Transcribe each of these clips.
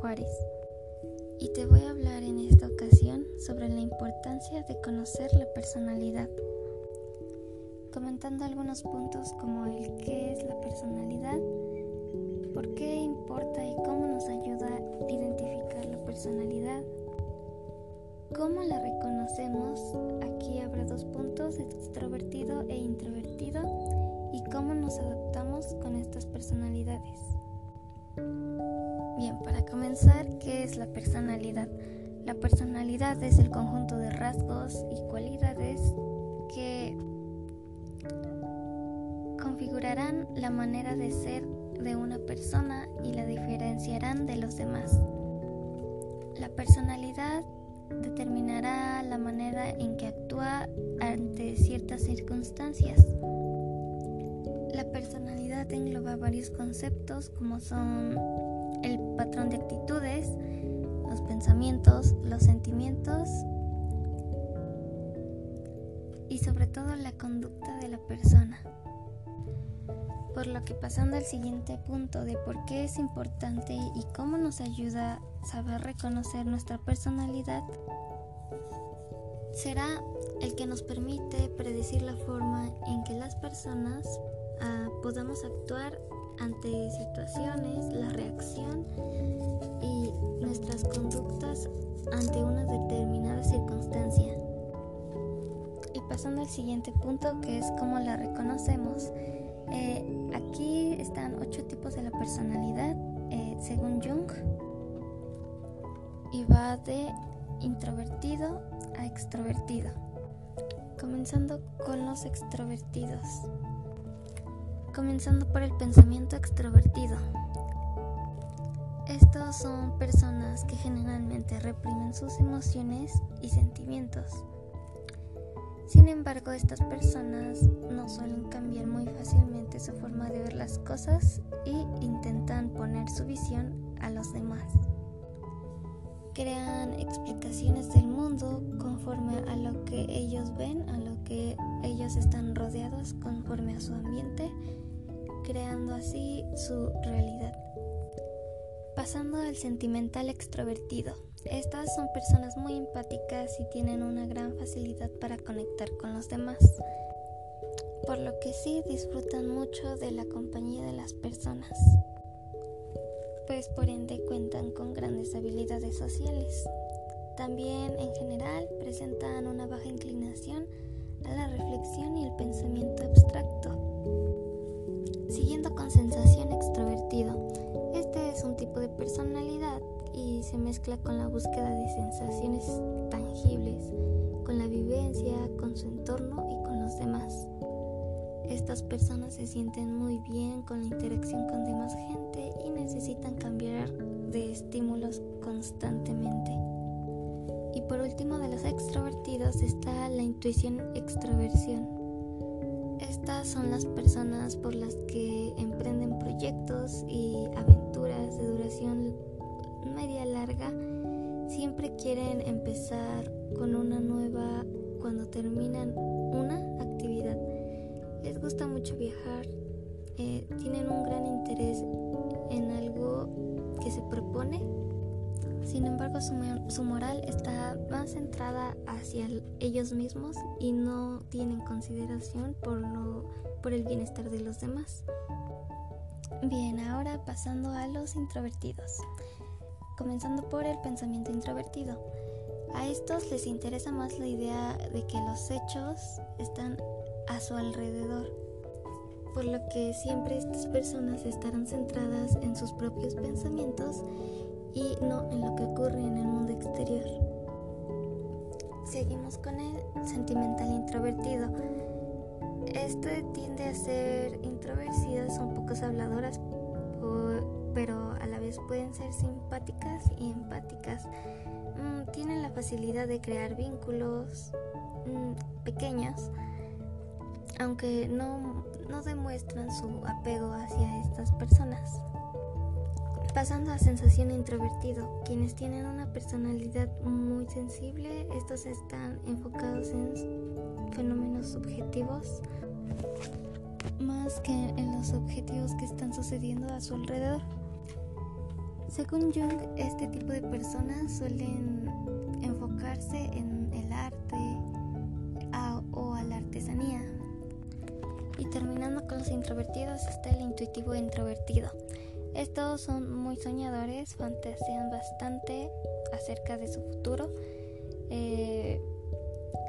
Juárez. Y te voy a hablar en esta ocasión sobre la importancia de conocer la personalidad, comentando algunos puntos como el qué es la personalidad, por qué importa y cómo nos ayuda a identificar la personalidad, cómo la reconocemos, aquí habrá dos puntos, extrovertido e introvertido, y cómo nos adaptamos con estas personalidades. Bien, para comenzar, ¿qué es la personalidad? La personalidad es el conjunto de rasgos y cualidades que configurarán la manera de ser de una persona y la diferenciarán de los demás. La personalidad determinará la manera en que actúa ante ciertas circunstancias. La personalidad engloba varios conceptos como son el patrón de actitudes, los pensamientos, los sentimientos y sobre todo la conducta de la persona. Por lo que pasando al siguiente punto de por qué es importante y cómo nos ayuda a saber reconocer nuestra personalidad, será el que nos permite predecir la forma en que las personas uh, podamos actuar ante situaciones, ante una determinada circunstancia. Y pasando al siguiente punto que es cómo la reconocemos. Eh, aquí están ocho tipos de la personalidad eh, según Jung y va de introvertido a extrovertido. Comenzando con los extrovertidos comenzando por el pensamiento extrovertido. Estos son personas que reprimen sus emociones y sentimientos. Sin embargo, estas personas no suelen cambiar muy fácilmente su forma de ver las cosas y intentan poner su visión a los demás. Crean explicaciones del mundo conforme a lo que ellos ven, a lo que ellos están rodeados conforme a su ambiente creando así su realidad. Pasando al sentimental extrovertido. Estas son personas muy empáticas y tienen una gran facilidad para conectar con los demás, por lo que sí disfrutan mucho de la compañía de las personas, pues por ende cuentan con grandes habilidades sociales. También en general presentan una baja inclinación a la reflexión y el pensamiento abstracto Siguiendo con sensación se mezcla con la búsqueda de sensaciones tangibles, con la vivencia, con su entorno y con los demás. Estas personas se sienten muy bien con la interacción con demás gente y necesitan cambiar de estímulos constantemente. Y por último de los extrovertidos está la intuición extroversión. Estas son las personas por las que emprenden proyectos y aventuras de duración Siempre quieren empezar con una nueva cuando terminan una actividad. Les gusta mucho viajar, eh, tienen un gran interés en algo que se propone sin embargo, su, moral está más centrada hacia ellos mismos y no tienen consideración por el bienestar de los demás. Bien, ahora pasando a los introvertidos. Comenzando por el pensamiento introvertido. A estos les interesa más la idea de que los hechos están a su alrededor, por lo que siempre estas personas estarán centradas en sus propios pensamientos y no en lo que ocurre en el mundo exterior. Seguimos con el sentimental introvertido. Este tiende a ser introvertido, son pocos habladoras, pero a la vez pueden ser simpáticas y empáticas. Mm, tienen la facilidad de crear vínculos mm, pequeños, aunque no, no demuestran su apego hacia estas personas. Pasando a sensación introvertido, quienes tienen una personalidad muy sensible, estos están enfocados en fenómenos subjetivos más que en los objetivos que están sucediendo a su alrededor. Según Jung, este tipo de personas suelen enfocarse en el arte o a la artesanía. Y terminando con los introvertidos está el intuitivo introvertido. Estos son muy soñadores, fantasean bastante acerca de su futuro, eh,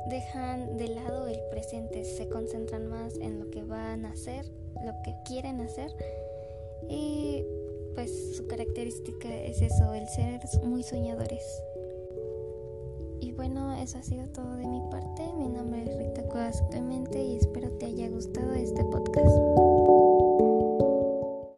dejan de lado el presente, se concentran más en lo que van a hacer, lo que quieren hacer y pues su característica es eso, el ser muy soñadores. Y bueno, eso ha sido todo de mi parte. Mi nombre es Rita Cuevas Clemente y espero te haya gustado este podcast.